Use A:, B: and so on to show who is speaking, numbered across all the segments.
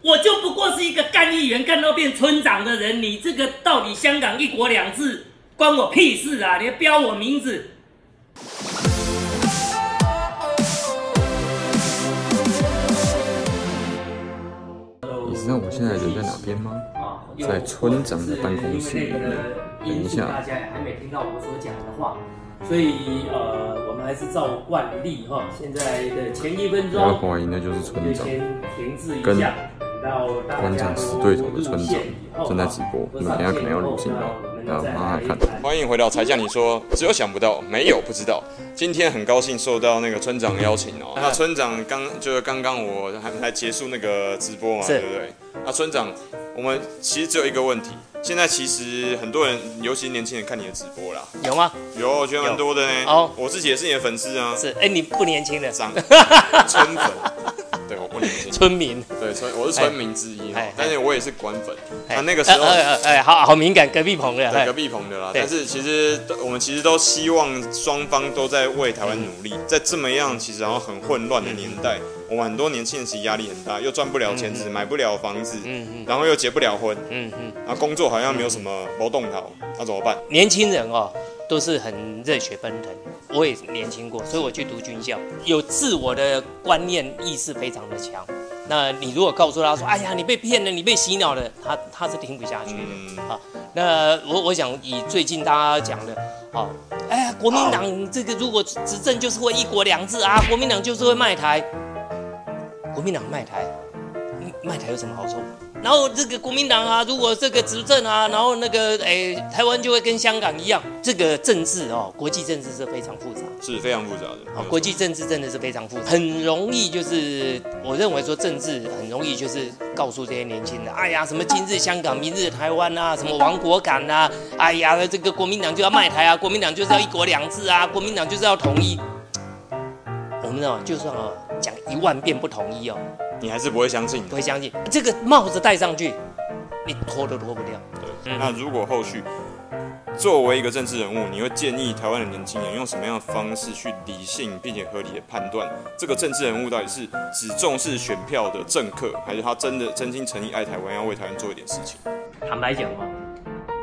A: 我就不过是一个干议员干到变村长的人，你这个到底香港一国两制关我屁事啊！你还标我名字。
B: 你知道我现在人在哪边吗？在村长的办公室里面。等一下，
A: 大家还没听到我所讲的话，所以呃，我们还是照惯例哈。现在的前一分钟，不
B: 要怀疑那就是村长。跟观众死对头的村长正在直播，你们等下可能要录进到。好，好好看。欢迎回到才叫你说，只有想不到，没有不知道。今天很高兴受到那个村长邀请哦。那村长刚就是刚刚我还还结束那个直播嘛，对不对？那村长，我们其实只有一个问题。现在其实很多人，尤其是年轻人看你的直播啦，
C: 有吗？
B: 有，我觉得蛮多的呢。哦，我自己也是你的粉丝啊。
C: 是，哎，你不年轻的，
B: 长 村粉。对，我不年轻。
C: 村民。
B: 对，村我是村民之一，但是我也是官粉。那那个时候，
C: 哎，好好敏感，隔壁棚的。
B: 对，隔壁棚的啦。但是其实我们其实都希望双方都在为台湾努力，在这么样其实然后很混乱的年代。我们很多年轻人其实压力很大，又赚不了钱，只买不了房子，嗯嗯，然后又结不了婚，嗯嗯，然后工作好像没有什么谋动头，那怎么办？
C: 年轻人哦，都是很热血奔腾，我也年轻过，所以我去读军校，有自我的观念意识非常的强。那你如果告诉他说，哎呀，你被骗了，你被洗脑了，他他是听不下去的。嗯、啊。那我我想以最近大家讲的，啊，哎呀，国民党这个如果执政就是会一国两制啊，国民党就是会卖台。国民党卖台，卖台有什么好处？然后这个国民党啊，如果这个执政啊，然后那个哎，台湾就会跟香港一样。这个政治哦，国际政治是非常复杂，
B: 是非常复杂的。
C: 好，国际政治真的是非常复杂，很容易就是我认为说政治很容易就是告诉这些年轻人，哎呀，什么今日香港，明日台湾啊，什么亡国感啊，哎呀，这个国民党就要卖台啊，国民党就是要一国两制啊，国民党就是要统一。我们哦，就算哦。讲一万遍不同意哦，
B: 你还是不会相信，
C: 不会相信。这个帽子戴上去，你脱都脱不掉。
B: 对，嗯、那如果后续作为一个政治人物，你会建议台湾的年轻人用什么样的方式去理性并且合理的判断这个政治人物到底是只重视选票的政客，还是他真的真心诚意爱台湾，要为台湾做一点事情？
A: 坦白讲哦。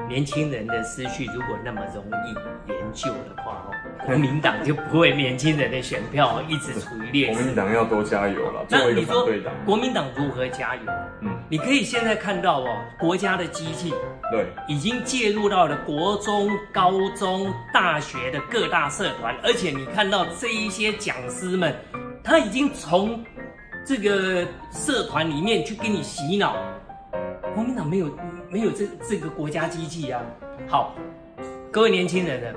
A: 年轻人的思绪如果那么容易研究的话哦，国民党就不会年轻人的选票一直处于劣势。
B: 国民党要多加油了。
A: 那你说国民党如何加油？嗯，你可以现在看到哦，国家的机器对已经介入到了国中、高中、大学的各大社团，而且你看到这一些讲师们，他已经从这个社团里面去给你洗脑。国民党没有。没有这这个国家机器啊！好，各位年轻人呢，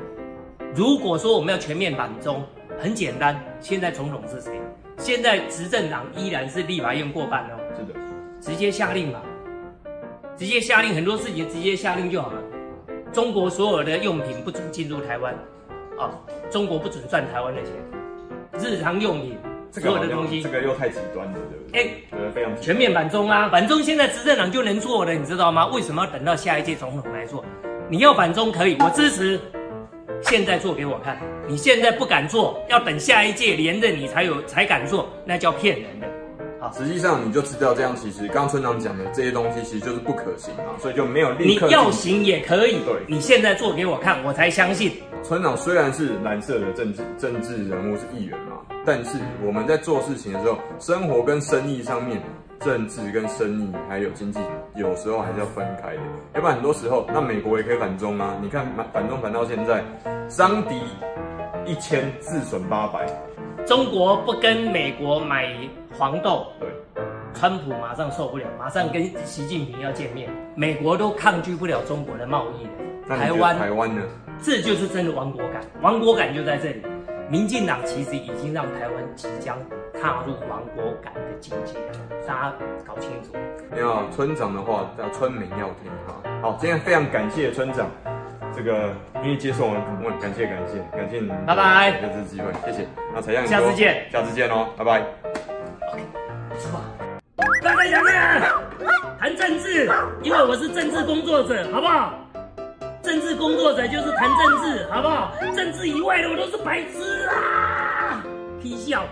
A: 如果说我们要全面反中，很简单，现在总统是谁？现在执政党依然是立法院过半哦。是的，直接下令嘛，直接下令，很多事情直接下令就好了。中国所有的用品不准进入台湾，啊，中国不准赚台湾的钱，日常用品。所有的东西，
B: 这个又太极端了，对不对？哎，对，非常
A: 全面反中啊！反中现在执政党就能做了，你知道吗？为什么要等到下一届总统来做？你要反中可以，我支持。现在做给我看，你现在不敢做，要等下一届连任你才有才敢做，那叫骗人的。
B: 好，实际上你就知道这样，其实刚刚村长讲的这些东西其实就是不可行啊，所以就没有立刻。
A: 你要行也可以，对，你现在做给我看，我才相信。
B: 村长虽然是蓝色的政治政治人物，是议员嘛，但是我们在做事情的时候，生活跟生意上面，政治跟生意还有经济，有时候还是要分开的。要不然很多时候，那美国也可以反中啊。你看反反中反到现在，伤敌一千，自损八百。
A: 中国不跟美国买黄豆，
B: 对，
A: 川普马上受不了，马上跟习近平要见面。美国都抗拒不了中国的贸易的，台湾
B: 台湾呢？
A: 这就是真的亡国感，亡国感就在这里。民进党其实已经让台湾即将踏入亡国感的境界，大家搞清楚。
B: 没有村长的话，叫村民要听哈。好，今天非常感谢村长，这个愿意接受我们访问，感谢感谢感谢你，
A: 拜拜，
B: 有这次机会，谢谢。那才让你
A: 下次见，
B: 下次见哦，拜拜。
A: OK，是吧？大家想想，谈政治，因为我是政治工作者，好不好？政治工作者就是谈政治，好不好？政治以外的我都是白痴啊！皮笑。